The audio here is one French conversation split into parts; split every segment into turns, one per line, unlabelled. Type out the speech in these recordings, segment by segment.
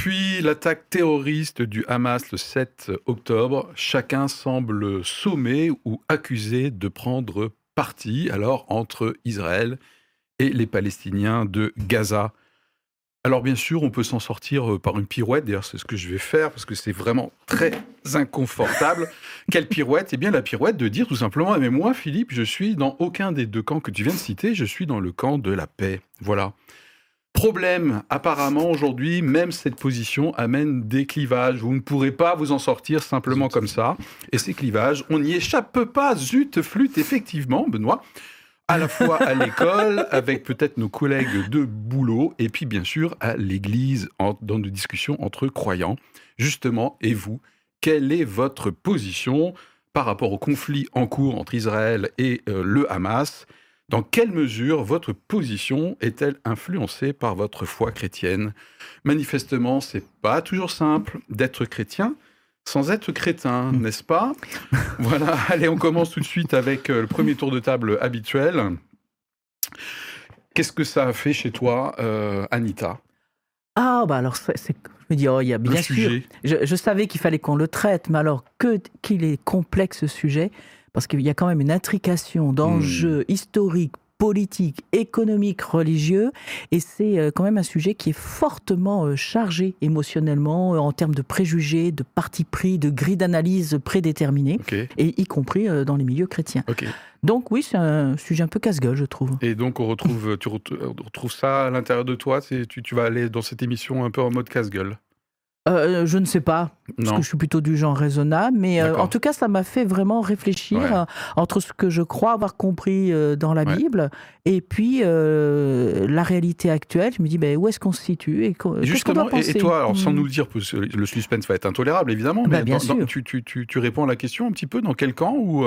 Depuis l'attaque terroriste du Hamas le 7 octobre, chacun semble sommé ou accusé de prendre parti alors entre Israël et les Palestiniens de Gaza. Alors bien sûr, on peut s'en sortir euh, par une pirouette, d'ailleurs c'est ce que je vais faire parce que c'est vraiment très inconfortable. Quelle pirouette? Eh bien la pirouette de dire tout simplement, mais moi Philippe, je suis dans aucun des deux camps que tu viens de citer, je suis dans le camp de la paix. Voilà. Problème, apparemment aujourd'hui, même cette position amène des clivages. Vous ne pourrez pas vous en sortir simplement comme ça. Et ces clivages, on n'y échappe pas. Zut, flûte, effectivement, Benoît à la fois à l'école, avec peut-être nos collègues de boulot, et puis bien sûr à l'église, dans des discussions entre croyants. Justement, et vous, quelle est votre position par rapport au conflit en cours entre Israël et euh, le Hamas? Dans quelle mesure votre position est-elle influencée par votre foi chrétienne? Manifestement, c'est pas toujours simple d'être chrétien sans être crétin, hmm. n'est-ce pas? Voilà, allez, on commence tout de suite avec euh, le premier tour de table habituel. Qu'est-ce que ça a fait chez toi, euh, Anita?
Ah, bah alors, c'est, je me dis, oh, il y a bien sûr. Je, savais qu'il fallait qu'on le traite, mais alors que, qu'il est complexe ce sujet, parce qu'il y a quand même une intrication d'enjeux hmm. historiques, politique, économique, religieux. Et c'est euh, quand même un sujet qui est fortement euh, chargé émotionnellement, euh, en termes de préjugés, de parti pris, de grilles d'analyse prédéterminées, et y compris dans les milieux chrétiens. Donc oui, c'est un sujet un peu casse-gueule, je trouve.
Et donc on retrouve, tu retrouves ça à l'intérieur de toi tu, tu vas aller dans cette émission un peu en mode casse-gueule
euh, je ne sais pas, parce que je suis plutôt du genre raisonnable, mais euh, en tout cas, ça m'a fait vraiment réfléchir euh, entre ce que je crois avoir compris dans la Bible et puis la réalité actuelle. Je me dis, ben, où est-ce qu'on se situe et
Justement, et, toi, alors, sans hmm. nous le dire, le suspense va être intolérable, évidemment,
ben, mais
tu, tu, tu, réponds à la question un petit peu dans quel camp ou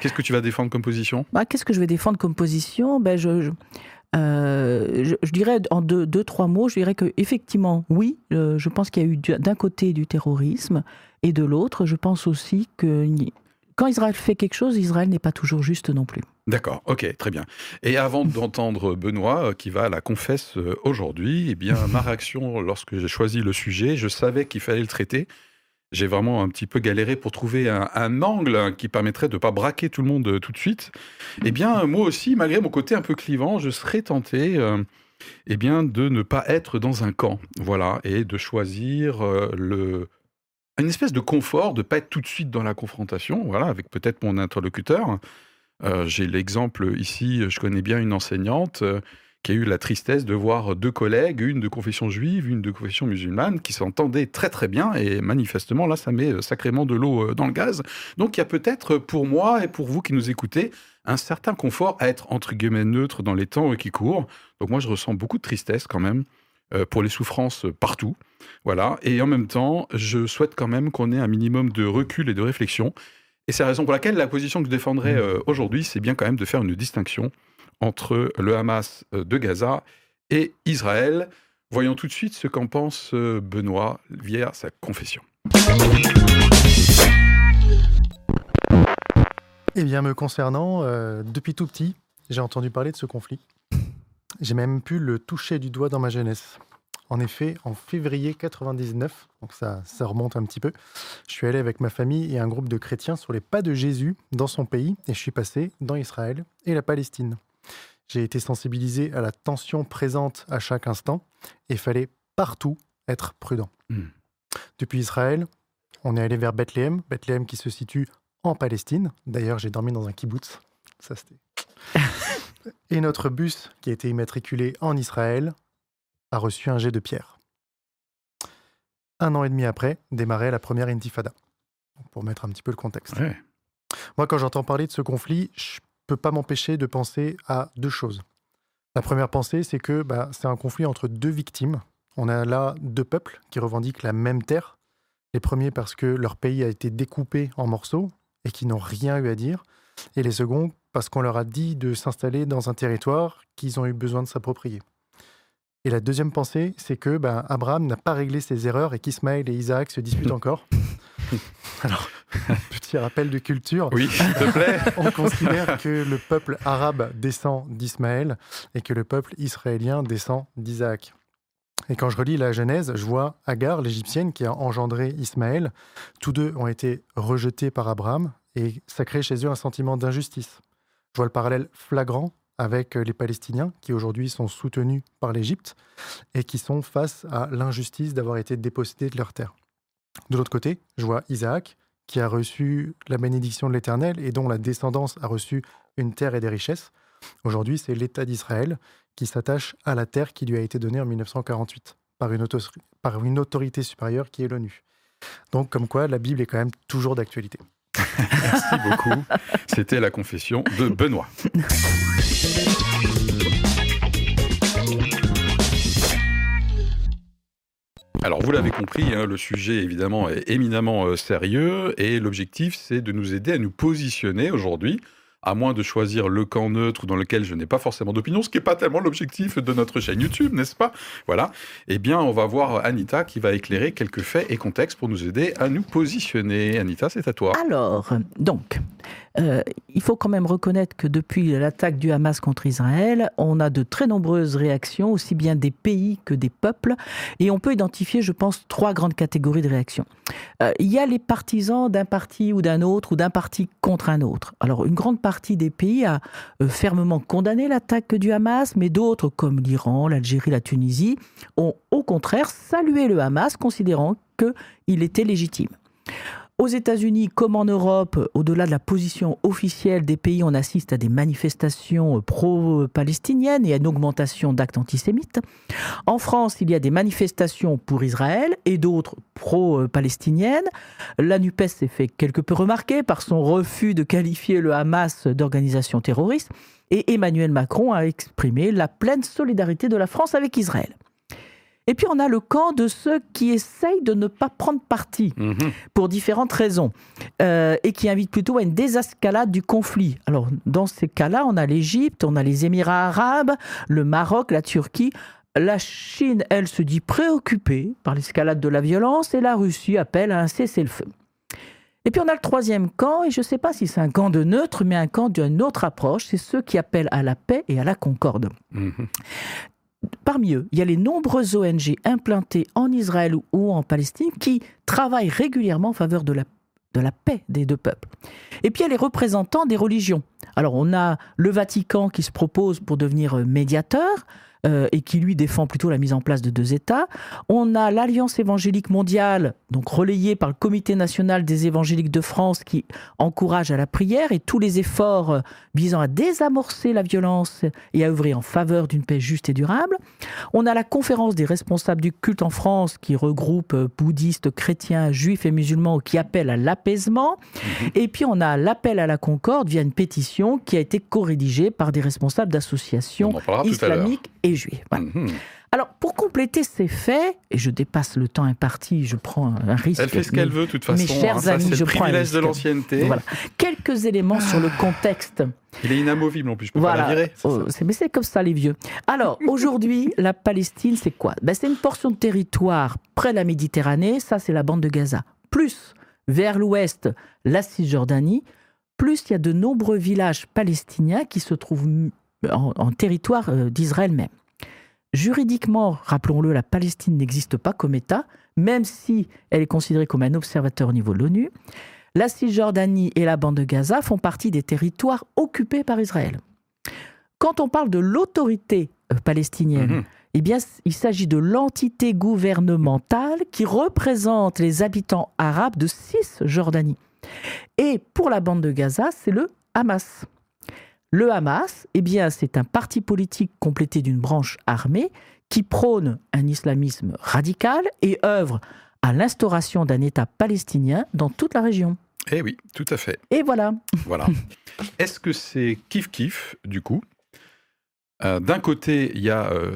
Qu'est-ce que tu vas défendre comme position?
Bah, Qu'est-ce que je vais défendre comme position? Ben, je euh, je, dirais en deux, deux, trois mots, je dirais que effectivement, oui, euh, je pense qu'il y a eu d'un côté du terrorisme et de l'autre, je pense aussi que quand Israël fait quelque chose, Israël n'est pas toujours juste non plus.
D'accord, ok, très bien. Et avant d'entendre Benoît, euh, qui va à la confesse aujourd'hui, eh bien, ma réaction lorsque j'ai choisi le sujet, je savais qu'il fallait le traiter j'ai vraiment un petit peu galéré pour trouver un, angle qui permettrait de ne pas braquer tout le monde euh, tout de suite, eh bien, moi aussi, malgré mon côté un peu clivant, je serais tenté euh, eh bien, de ne pas être dans un camp, voilà, et de choisir euh, le, une espèce de confort, de ne pas être tout de suite dans la confrontation, voilà, avec peut-être mon interlocuteur. J'ai l'exemple ici, je connais bien une enseignante qui a eu la tristesse de voir deux collègues, une de confession juive, une de confession musulmane, qui s'entendaient très très bien, et manifestement là, ça met euh, sacrément de l'eau euh, dans le gaz. Donc il y a peut-être pour moi et pour vous qui nous écoutez, un certain confort à être entre guillemets neutre dans les temps qui courent. Donc moi, je ressens beaucoup de tristesse quand même euh, pour les souffrances partout. Voilà. Et en même temps, je souhaite quand même qu'on ait un minimum de recul et de réflexion. Et c'est la raison pour laquelle la position que je défendrai mmh. aujourd'hui, c'est bien quand même de faire une distinction entre le Hamas euh, de Gaza et Israël. Voyons tout de suite ce qu'en pense euh, Benoît via sa confession.
Eh bien, me concernant, euh, depuis tout petit, j'ai entendu parler de ce conflit. J'ai même pu le toucher du doigt dans ma jeunesse. En effet, en février 99, donc ça, ça remonte un petit peu, je suis allé avec ma famille et un groupe de chrétiens sur les pas de Jésus dans son pays et je suis passé dans Israël et la Palestine. J'ai été sensibilisé à la tension présente à chaque instant et fallait partout être prudent. Hmm. Depuis Israël, on est allé vers Bethléem, Bethléem qui se situe en Palestine. D'ailleurs, j'ai dormi dans un kibbutz. Ça, c'était. et notre bus, qui a été immatriculé en Israël, a reçu un jet de pierre. Un an et demi après, démarrait la première intifada. Pour mettre un petit peu le contexte. Moi, quand j'entends parler de ce conflit, je peut pas m'empêcher de penser à deux choses. La première pensée, c'est que bah, c'est un conflit entre deux victimes. On a là deux peuples qui revendiquent la même terre. Les premiers parce que leur pays a été découpé en morceaux et qui n'ont rien eu à dire. Et les seconds parce qu'on leur a dit de s'installer dans un territoire qu'ils ont eu besoin de s'approprier. Et la deuxième pensée, c'est que bah, Abraham n'a pas réglé ses erreurs et qu'Ismaël et Isaac se disputent encore. Alors, petit rappel de culture.
Oui, s'il te plaît.
On considère que le peuple arabe descend d'Ismaël et que le peuple israélien descend d'Isaac. Et quand je relis la Genèse, je vois Agar, l'Égyptienne, qui a engendré Ismaël. Tous deux ont été rejetés par Abraham et ça crée chez eux un sentiment d'injustice. Je vois le parallèle flagrant avec les Palestiniens qui aujourd'hui sont soutenus par l'Égypte et qui sont face à l'injustice d'avoir été dépossédés de leur terre. De l'autre côté, je vois Isaac qui a reçu la bénédiction de l'Éternel et dont la descendance a reçu une terre et des richesses. Aujourd'hui, c'est l'État d'Israël qui s'attache à la terre qui lui a été donnée en 1948 par une, par une autorité supérieure qui est l'ONU. Donc, comme quoi, la Bible est quand même toujours d'actualité.
Merci beaucoup. C'était la confession de Benoît. Alors, vous l'avez compris, hein, le sujet évidemment est éminemment euh, sérieux et l'objectif, c'est de nous aider à nous positionner aujourd'hui à moins de choisir le camp neutre dans lequel je n'ai pas forcément d'opinion, ce qui n'est pas tellement l'objectif de notre chaîne YouTube, n'est-ce pas? Voilà. Eh bien, on va voir Anita qui va éclairer quelques faits et contextes pour nous aider à nous positionner. Anita, c'est à toi.
Alors, donc, euh, il faut quand même reconnaître que depuis l'attaque du Hamas contre Israël, on a de très nombreuses réactions, aussi bien des pays que des peuples, et on peut identifier, je pense, trois grandes catégories de réactions. Euh, il y a les partisans d'un parti ou d'un autre, ou d'un parti contre un autre. Alors, une grande partie des pays a euh, fermement condamné l'attaque du Hamas, mais d'autres, comme l'Iran, l'Algérie, la Tunisie, ont au contraire salué le Hamas, considérant qu'il était légitime. Aux États-Unis comme en Europe, au-delà de la position officielle des pays, on assiste à des manifestations pro-palestiniennes et à une augmentation d'actes antisémites. En France, il y a des manifestations pour Israël et d'autres pro-palestiniennes. La NUPES s'est fait quelque peu remarquer par son refus de qualifier le Hamas d'organisation terroriste et Emmanuel Macron a exprimé la pleine solidarité de la France avec Israël. Et puis on a le camp de ceux qui essayent de ne pas prendre parti mhm. pour différentes raisons euh, et qui invitent plutôt à une désescalade du conflit. Alors dans ces cas-là, on a l'Égypte, on a les Émirats arabes, le Maroc, la Turquie. La Chine, elle, se dit préoccupée par l'escalade de la violence et la Russie appelle à un cessez-le-feu. Et puis on a le troisième camp, et je ne sais pas si c'est un camp de neutre, mais un camp d'une autre approche, c'est ceux qui appellent à la paix et à la concorde. Mhm. Parmi eux, il y a les nombreuses ONG implantées en Israël ou en Palestine qui travaillent régulièrement en faveur de la, de la paix des deux peuples. Et puis il y a les représentants des religions. Alors on a le Vatican qui se propose pour devenir médiateur, euh, et qui lui défend plutôt la mise en place de deux États. On a l'Alliance évangélique mondiale, donc relayée par le Comité national des évangéliques de France, qui encourage à la prière et tous les efforts euh, visant à désamorcer la violence et à œuvrer en faveur d'une paix juste et durable. On a la conférence des responsables du culte en France, qui regroupe euh, bouddhistes, chrétiens, juifs et musulmans, qui appelle à l'apaisement. Mhm. Et puis on a l'appel à la concorde via une pétition qui a été co-rédigée par des responsables d'associations islamiques et Mhm. Alors, pour compléter ces faits, et je dépasse le temps imparti, je prends un risque.
Elle fait ce qu'elle veut, de toute façon.
Mes chers
hein,
amis, je prends un
de l'ancienneté.
Voilà. Quelques éléments sur le contexte.
Il est inamovible en plus, je peux pas la virer.
Oh, mais c'est comme ça, les vieux. Alors, aujourd'hui, la Palestine, c'est quoi? Ben, C'est une portion de territoire près de la Méditerranée, ça c'est la bande de Gaza. Plus, vers l'ouest, la Cisjordanie. Plus, il y a de nombreux villages palestiniens qui se trouvent en territoire euh, d'Israël même. Juridiquement, rappelons-le, la Palestine n'existe pas comme État, même si elle est considérée comme un observateur au niveau de l'ONU. La Cisjordanie et la bande de Gaza font partie des territoires occupés par Israël. Quand on parle de l'autorité euh, palestinienne, mhm. eh bien, il s'agit de l'entité gouvernementale qui représente les habitants arabes de Cisjordanie. Et pour la bande de Gaza, c'est le Hamas. Le Hamas, eh bien, c'est un parti politique complété d'une branche armée qui prône un islamisme radical et œuvre à l'instauration d'un État palestinien dans toute la région.
Eh oui, tout à fait.
Et voilà.
Voilà. Est-ce que c'est kiff-kiff, du coup? Euh, D'un côté, il y a euh,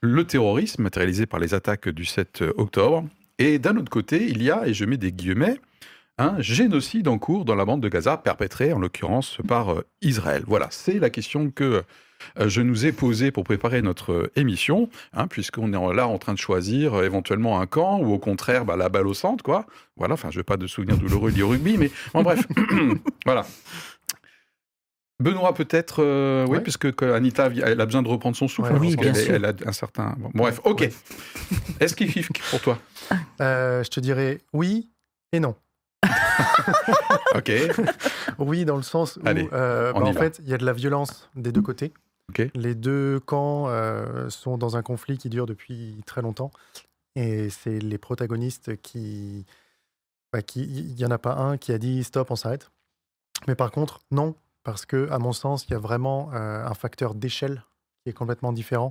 le terrorisme matérialisé par les attaques du 7 octobre, et d'un autre côté, il y a, et je mets des guillemets, un génocide en cours dans la bande de Gaza, perpétré en l'occurrence par euh, Israël. Voilà, c'est la question que euh, je nous ai posée pour préparer notre euh, émission, hein, puisqu'on est là en train de choisir éventuellement un camp ou au contraire bah, la balle au centre, quoi. Voilà, enfin, je n'ai pas de souvenirs douloureux liés au rugby, mais en bref, voilà. Benoît, peut-être, euh, oui, puisque Anita elle a besoin de reprendre son souffle.
oui, bien sûr.
Elle a un certain. bref, ok. Est-ce qu'il kiffe pour toi?
Euh, Je te dirais oui et non.
Ok.
Oui, dans le sens où, euh, bah, en fait, il y a de la violence des deux côtés. Les deux camps sont dans un conflit qui dure depuis très longtemps. Et c'est les protagonistes qui. Bah, il n'y en a pas un qui a dit stop, on s'arrête. Mais par contre, non, parce que, à mon sens, il y a vraiment euh, un facteur d'échelle qui est complètement différent.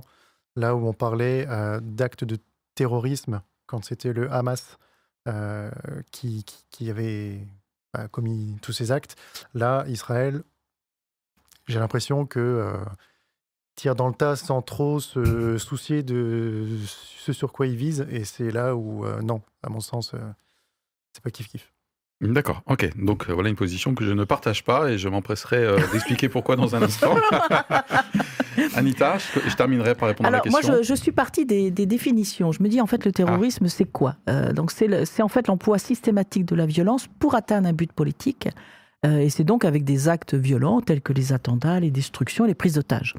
Là où on parlait euh, d'actes de terrorisme, quand c'était le Hamas euh, qui, avait bah, commis tous ces actes, là, Israël, j'ai l'impression que tire dans le tas sans trop se soucier de ce sur quoi il vise. Et c'est là où, non, à mon sens, c'est pas kiff-kiff.
D'accord, ok. Donc euh, voilà une position que je ne partage pas et je m'empresserai euh, d'expliquer pourquoi dans un instant. Anita, je, terminerai par répondre
à la
question.
Moi, je, suis partie des, définitions. Je me dis, en fait, le terrorisme, ah. c'est quoi euh, Donc, c'est en fait l'emploi systématique de la violence pour atteindre un but politique. et c'est donc avec des actes violents tels que les attentats, les destructions, les prises d'otages.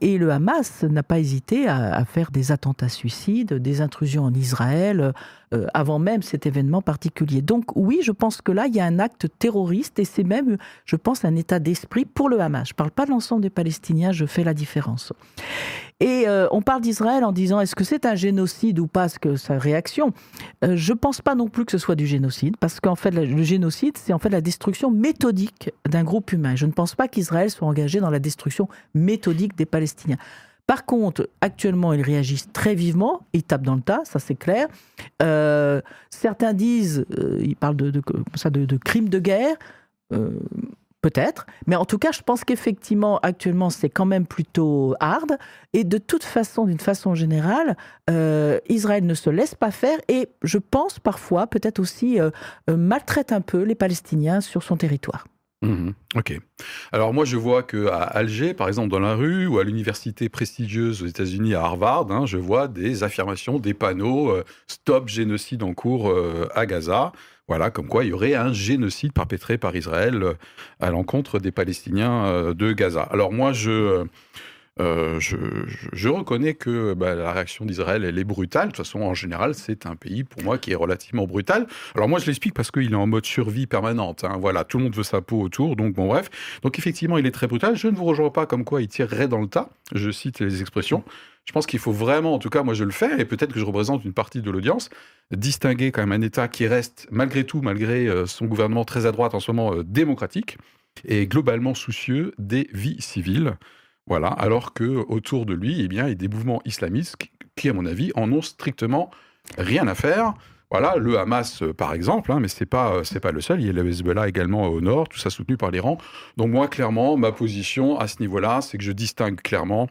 Et le Hamas n'a pas hésité à, faire des attentats suicides, des intrusions en Israël, euh, avant même cet événement particulier. Donc oui, je pense que là, il y a un acte terroriste et c'est même, je pense, un état d'esprit pour le Hamas. Je ne parle pas de l'ensemble des Palestiniens, je fais la différence. Et euh, on parle d'Israël en disant est-ce que c'est un génocide ou pas, que sa réaction euh, Je ne pense pas non plus que ce soit du génocide, parce qu'en fait, le génocide, c'est en fait la destruction méthodique d'un groupe humain. Je ne pense pas qu'Israël soit engagé dans la destruction méthodique des Palestiniens. Par contre, actuellement, ils réagissent très vivement, ils tapent dans le tas, ça c'est clair. Euh, certains disent, ils parlent de, de, crimes de guerre. Peut-être, mais en tout cas, je pense qu'effectivement, actuellement, c'est quand même plutôt hard. Et de toute façon, d'une façon générale, euh, Israël ne se laisse pas faire et je pense parfois, peut-être aussi, euh, euh, maltraite un peu les Palestiniens sur son territoire.
Mmh ok. Alors moi, je vois que à Alger, par exemple, dans la rue ou à l'université prestigieuse aux États-Unis, à Harvard, hein, je vois des affirmations, des panneaux Stop génocide en cours à Gaza. Voilà, comme quoi il y aurait un génocide perpétré par Israël euh, à l'encontre des Palestiniens euh, de Gaza. Alors moi, je, euh, je, reconnais que bah, la réaction d'Israël, elle est brutale. De toute façon, en général, c'est un pays, pour moi, qui est relativement brutal. Alors moi, je l'explique parce qu'il est en mode survie permanente. Hein. Voilà, tout le monde veut sa peau autour. Donc bon, bref. Donc effectivement, il est très brutal. Je ne vous rejoins pas comme quoi il tirerait dans le tas. Je cite les expressions. Je pense qu'il faut vraiment, en tout cas, moi je le fais, et peut-être que je représente une partie de l'audience, distinguer quand même un État qui reste, malgré tout, malgré euh, son gouvernement très à droite en ce moment, euh, démocratique, et globalement soucieux des vies civiles. Voilà, alors que autour de lui, eh bien, il y a des mouvements islamistes qui, à mon avis, en ont strictement rien à faire. Voilà, le Hamas, euh, par exemple, hein, mais c'est pas c'est pas le seul. Il y a le Hezbollah également au nord, tout ça soutenu par l'Iran. Donc moi, clairement, ma position à ce niveau-là, c'est que je distingue clairement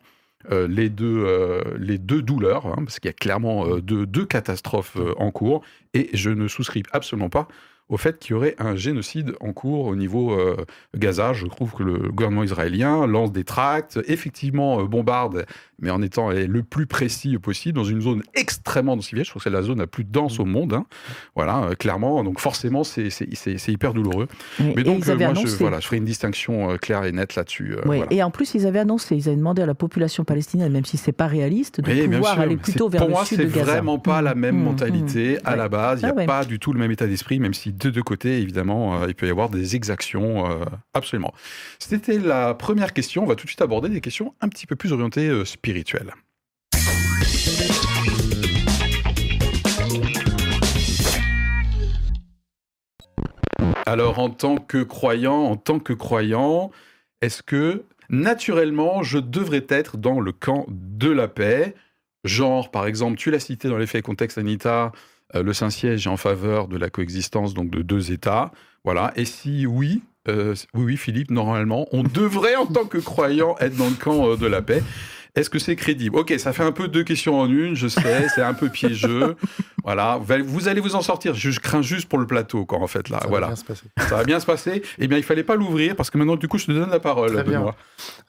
euh, les, deux, euh, les deux douleurs, hein, parce qu'il y a clairement euh, deux, catastrophes en cours, et je ne souscris absolument pas au fait qu'il y aurait un génocide en cours au niveau euh, Gaza. Je trouve que le gouvernement israélien lance des tracts, effectivement euh, bombarde, mais en étant le plus précis possible, dans une zone extrêmement densifiée. Je trouve que c'est la zone la plus dense au monde. Hein. Voilà, euh, clairement. Donc forcément, c'est hyper douloureux. mais donc, moi, je, voilà, je ferai une distinction claire et nette là-dessus.
Et en plus, ils avaient annoncé, ils avaient demandé à la population palestinienne, même si c'est pas réaliste, de pouvoir aller plutôt vers le sud de Gaza.
Pour moi, c'est vraiment pas la même mmh, mmh, mentalité mmh. à la base. Il n'y a ah pas du tout le même état d'esprit, même si de deux côtés, évidemment, euh, il peut y avoir des exactions, euh, absolument. C'était la première question. On va tout de suite aborder des questions un petit peu plus orientées euh, spirituelles. Alors, en tant que croyant, en tant que croyant, est-ce que naturellement, je devrais être dans le camp de la paix? Genre, par exemple, tu l'as cité dans l'effet contexte Anita, le Saint-Siège est en faveur de la coexistence donc de deux États. Voilà. Et si oui, euh, oui, oui, Philippe, normalement, on devrait en tant que croyant être dans le camp euh, de la paix. Est-ce que c'est crédible? Ok, ça fait un peu deux questions en une, je sais, c'est un peu piégeux. Voilà, vous allez vous en sortir. Je crains juste pour le plateau, quoi, en fait, là.
Ça
voilà.
va bien se passer.
Ça va bien se passer. Eh bien, il fallait pas l'ouvrir parce que maintenant, du coup, je te donne la parole, Benoît.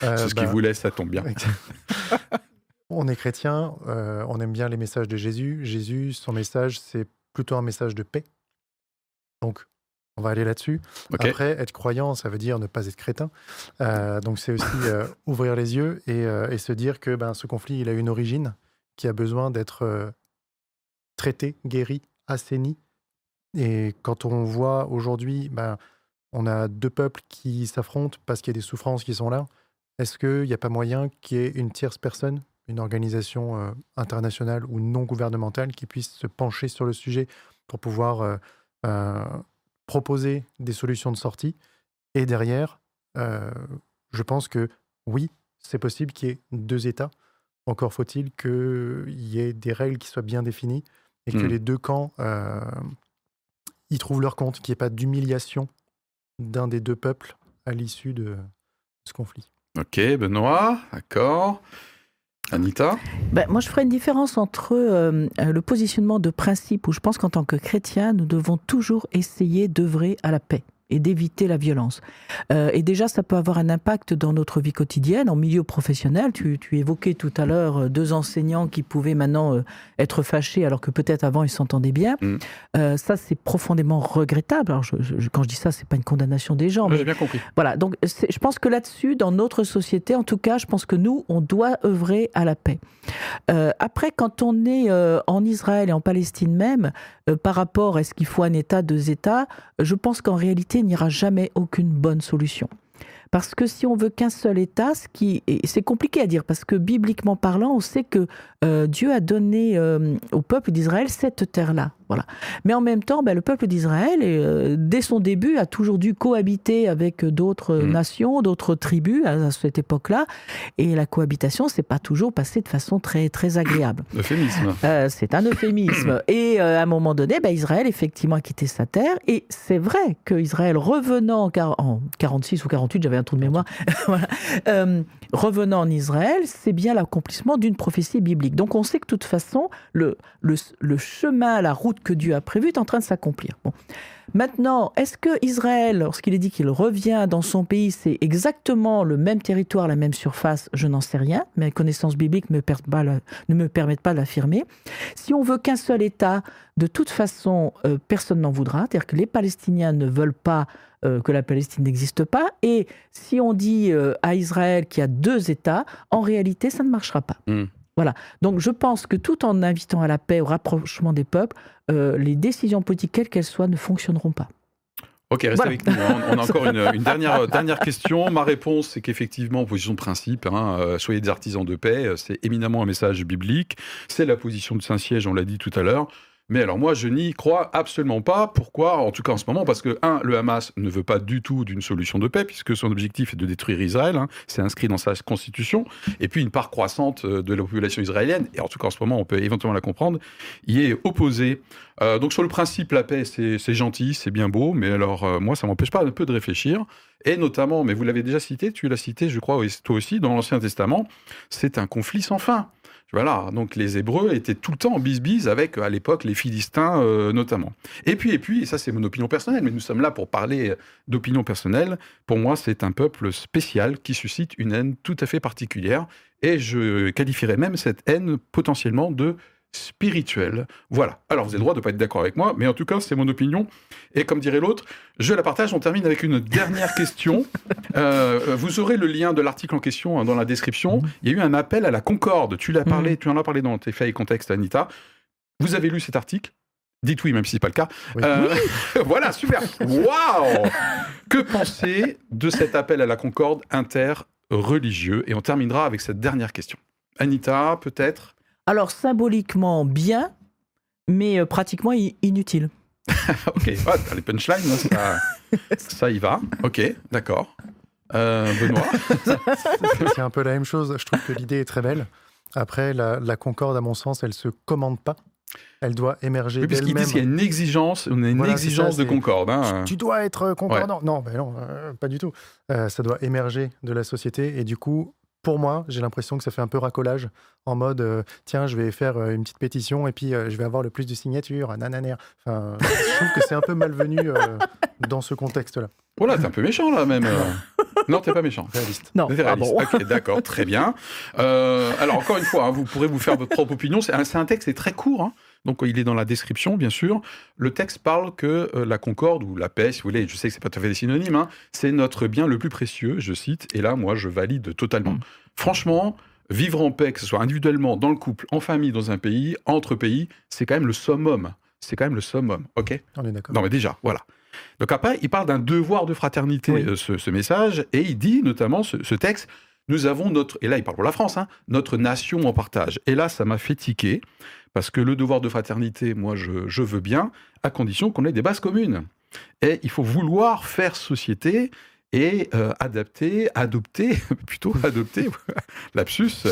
c'est ce bah, vous laisse, ça tombe bien.
On est chrétien, euh, on aime bien les messages de Jésus. Jésus, son message, c'est plutôt un message de paix. Donc, On va aller là-dessus. Après, être croyant, ça veut dire ne pas être crétin. Euh, donc c'est aussi euh, ouvrir les yeux et, se dire que ben, ce conflit, il a une origine qui a besoin d'être traité, guéri, assaini. Et quand on voit aujourd'hui, ben, on a deux peuples qui s'affrontent parce qu'il y a des souffrances qui sont là. Est-ce qu'il n'y a pas moyen qu'il y ait une tierce personne une organisation euh, internationale ou non gouvernementale qui puisse se pencher sur le sujet pour pouvoir euh, euh, proposer des solutions de sortie. Et derrière, je pense que oui, c'est possible qu'il y ait deux États. Encore faut-il qu'il y ait des règles qui soient bien définies et que mmh. les deux camps y trouvent leur compte, qu'il n'y ait pas d'humiliation d'un des deux peuples à l'issue de ce conflit.
Ok, Benoît, d'accord. Anita
ben, Moi, je ferais une différence entre euh, le positionnement de principe, où je pense qu'en tant que chrétien, nous devons toujours essayer d'œuvrer à la paix et d'éviter la violence. Euh, et déjà, ça peut avoir un impact dans notre vie quotidienne, en milieu professionnel. Tu, évoquais tout à l'heure euh, deux enseignants qui pouvaient maintenant euh, être fâchés alors que peut-être avant ils s'entendaient bien. Mm. ça, c'est profondément regrettable. Alors, quand je dis ça, c'est pas une condamnation des gens.
mais J'ai bien compris.
Voilà. Donc, je pense que là-dessus, dans notre société, en tout cas, je pense que nous, on doit œuvrer à la paix. après, quand on est en Israël et en Palestine même, par rapport à ce qu'il faut un État, deux États, je pense qu'en réalité, il n'y aura jamais aucune bonne solution. Parce que si on veut qu'un seul État, ce qui c'est compliqué à dire, parce que bibliquement parlant, on sait que euh, Dieu a donné euh, au peuple d'Israël cette terre-là. Voilà. Mais en même temps, ben, le peuple d'Israël, euh, dès son début, a toujours dû cohabiter avec d'autres mmh. nations, d'autres tribus à, cette époque-là. Et la cohabitation, c'est pas toujours passé de façon très, très agréable.
Euphémisme.
c'est un euphémisme. Et à un moment donné, ben, Israël, effectivement, a quitté sa terre. Et c'est vrai qu'Israël, revenant en, 46 ou 48, j'avais un trou de mémoire, revenant en Israël, c'est bien l'accomplissement d'une prophétie biblique. Donc on sait que de toute façon, le, le, chemin, la route que Dieu a prévue est en train de s'accomplir. Bon. Maintenant, est-ce que Israël, lorsqu'il est dit qu'il revient dans son pays, c'est exactement le même territoire, la même surface Je n'en sais rien. Mes connaissances bibliques ne me permettent pas d'affirmer. Si on veut qu'un seul État, de toute façon, euh, personne n'en voudra. C'est-à-dire que les Palestiniens ne veulent pas euh, que la Palestine n'existe pas. Et si on dit euh, à Israël qu'il y a deux États, en réalité, ça ne marchera pas. Hmm. Voilà. Donc je pense que tout en invitant à la paix, au rapprochement des peuples, euh, les décisions politiques, quelles qu'elles soient, ne fonctionneront pas.
Ok, restez avec nous. On a encore une, dernière, dernière question. Ma réponse, c'est qu'effectivement, position de principe, hein, euh, soyez des artisans de paix, euh, c'est éminemment un message biblique. C'est la position de Saint-Siège, on l'a dit tout à l'heure. Mais alors moi, je n'y crois absolument pas. Pourquoi? En tout cas en ce moment, parce que, un, le Hamas ne veut pas du tout d'une solution de paix, puisque son objectif est de détruire Israël. Hein. C'est inscrit dans sa constitution. Et puis une part croissante euh, de la population israélienne, et en tout cas en ce moment, on peut éventuellement la comprendre, y est opposée. Euh, donc sur le principe, la paix, c'est gentil, c'est bien beau, mais alors euh, moi, ça m'empêche pas un peu de réfléchir. Et notamment, mais vous l'avez déjà cité, tu l'as cité, je crois, toi aussi, dans l'Ancien Testament, c'est un conflit sans fin. Voilà, donc les Hébreux étaient tout le temps en bise-bise avec, à l'époque, les Philistins euh, notamment. Et puis, et puis, et ça c'est mon opinion personnelle, mais nous sommes là pour parler d'opinion personnelle. Pour moi, c'est un peuple spécial qui suscite une haine tout à fait particulière. Et je qualifierais même cette haine potentiellement de spirituel. Voilà. Alors, vous avez le droit de ne pas être d'accord avec moi, mais en tout cas, c'est mon opinion. Et comme dirait l'autre, je la partage. On termine avec une dernière question. Euh, vous aurez le lien de l'article en question hein, dans la description. Mhm. Il y a eu un appel à la concorde. Tu l'as parlé, mhm. tu en as parlé dans tes faits et contextes, Anita. Vous avez lu cet article? Dites oui, même si ce n'est pas le cas. Euh, voilà, super. Waouh Que penser de cet appel à la concorde interreligieux? Et on terminera avec cette dernière question. Anita, peut-être?
Alors symboliquement bien, mais euh, pratiquement inutile.
ok, ah, les punchlines, ça, ça, y va. Ok, d'accord. Euh, Benoît
C'est un peu la même chose. Je trouve que l'idée est très belle. Après, la, concorde, à mon sens, elle se commande pas. Elle doit émerger oui,
Puisqu'ils disent qu'il y a une exigence, une exigence de concorde. Hein.
Tu, dois être concordant. Non, ben non euh, pas du tout. ça doit émerger de la société et du coup, pour moi, j'ai l'impression que ça fait un peu racolage en mode euh, tiens, je vais faire euh, une petite pétition et puis euh, je vais avoir le plus de signatures, nananer. Enfin, je trouve que c'est un peu malvenu dans ce contexte-là.
Oh là, t'es un peu méchant là même. non, t'es pas méchant.
Réaliste.
Non,
réaliste. Ah ok, d'accord, très bien. alors encore une fois, hein, vous pourrez vous faire votre propre opinion. C'est un, texte, c'est très court. Hein. Donc il est dans la description, bien sûr. Le texte parle que euh, la concorde ou la paix, si vous voulez, je sais que c'est pas tout à fait des synonymes, hein, c'est notre bien le plus précieux, je cite. Et là, moi, je valide totalement. Mm. Franchement, vivre en paix, que ce soit individuellement, dans le couple, en famille, dans un pays, entre pays, c'est quand même le summum. C'est quand même le summum, ok?
On est d'accord.
Non, mais déjà, voilà. Donc après, il parle d'un devoir de fraternité, euh, ce, message, et il dit notamment, ce, texte, nous avons notre, et là il parle pour la France, hein, notre nation en partage. Et là, ça m'a fait tiquer, parce que le devoir de fraternité, moi, je, veux bien, à condition qu'on ait des bases communes. Et il faut vouloir faire société et euh, adapter, adopter, plutôt adopter, lapsus,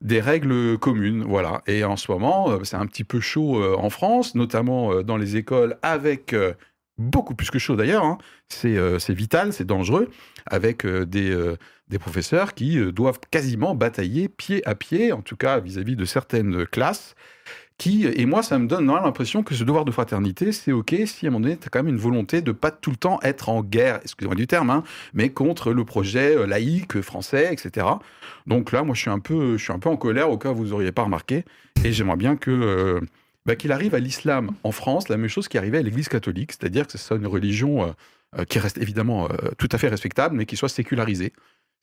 des règles communes. Voilà. Et en ce moment, euh, c'est un petit peu chaud en France, notamment dans les écoles avec beaucoup plus que chaud d'ailleurs, hein. euh, c'est vital, c'est dangereux, avec euh, des, euh, des, professeurs qui doivent quasiment batailler pied à pied, en tout cas vis-à-vis de certaines classes, qui, et moi ça me donne l'impression que ce devoir de fraternité, c'est ok si à un moment donné tu as quand même une volonté de pas tout le temps être en guerre, excusez-moi du terme, hein, mais contre le projet laïque français, etc. Donc là, moi je suis un peu, je suis un peu en colère au cas où vous n'auriez pas remarqué, et j'aimerais bien que bah, qu'il arrive à l'islam en France la même chose qui arrivait à l'Église catholique, c'est-à-dire que ce soit une religion euh, euh, qui reste évidemment euh, tout à fait respectable, mais qui soit sécularisée.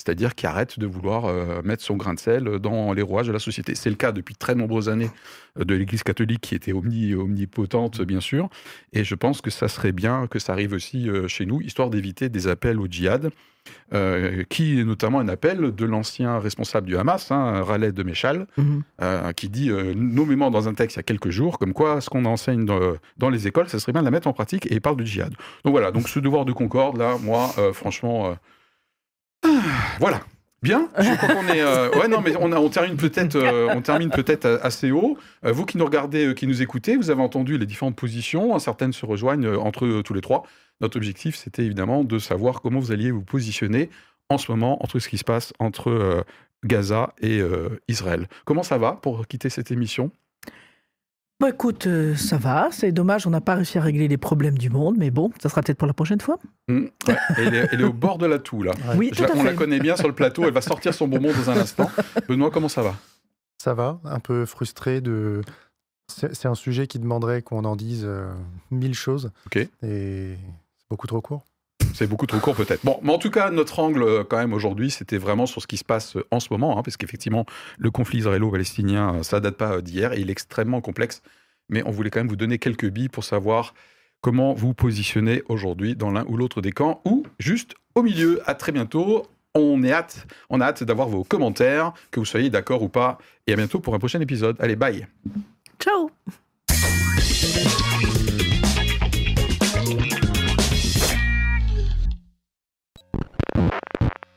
C'est-à-dire qui arrête de vouloir mettre son grain de sel dans les rouages de la société. C'est le cas depuis très nombreuses années de l'Église catholique qui était omnipotente, bien sûr. Et je pense que ça serait bien que ça arrive aussi chez nous, histoire d'éviter des appels au djihad euh, qui est notamment un appel de l'ancien responsable du Hamas, hein, Raled de Méchal, mhm. euh, qui dit euh, nommément dans un texte il y a quelques jours, comme quoi ce qu'on enseigne dans, les écoles, ça serait bien de la mettre en pratique, et il parle du djihad. Donc voilà, donc ce devoir de concorde, là, moi, franchement, voilà. Bien, je crois qu'on est. ouais, non, mais on, termine peut-être, on termine peut-être assez haut. vous qui nous regardez, qui nous écoutez, vous avez entendu les différentes positions. Certaines se rejoignent entre tous les trois. Notre objectif, c'était évidemment de savoir comment vous alliez vous positionner en ce moment entre ce qui se passe entre euh, Gaza et euh, Israël. Comment ça va pour quitter cette émission?
Bah écoute, euh, ça va. C'est dommage, on n'a pas réussi à régler les problèmes du monde, mais bon, ça sera peut-être pour la prochaine fois.
Mmh, elle, est, au bord de la toux, là.
Oui, tout
on la connaît bien sur le plateau, elle va sortir son bonbon dans un instant. Benoît, comment ça va?
Ça va, un peu frustré de... C'est un sujet qui demanderait qu'on en dise mille choses.
Ok.
Et Beaucoup trop court
c'est beaucoup trop court peut-être. Bon, mais en tout cas, notre angle euh, quand même aujourd'hui, c'était vraiment sur ce qui se passe euh, en ce moment, hein, parce qu'effectivement, le conflit israélo-palestinien, euh, ça date pas d'hier et il est extrêmement complexe. Mais on voulait quand même vous donner quelques billes pour savoir comment vous positionnez aujourd'hui dans l'un ou l'autre des camps, ou juste au milieu. À très bientôt. On est hâte, on a hâte d'avoir vos commentaires, que vous soyez d'accord ou pas. Et à bientôt pour un prochain épisode. Allez, bye.
Ciao.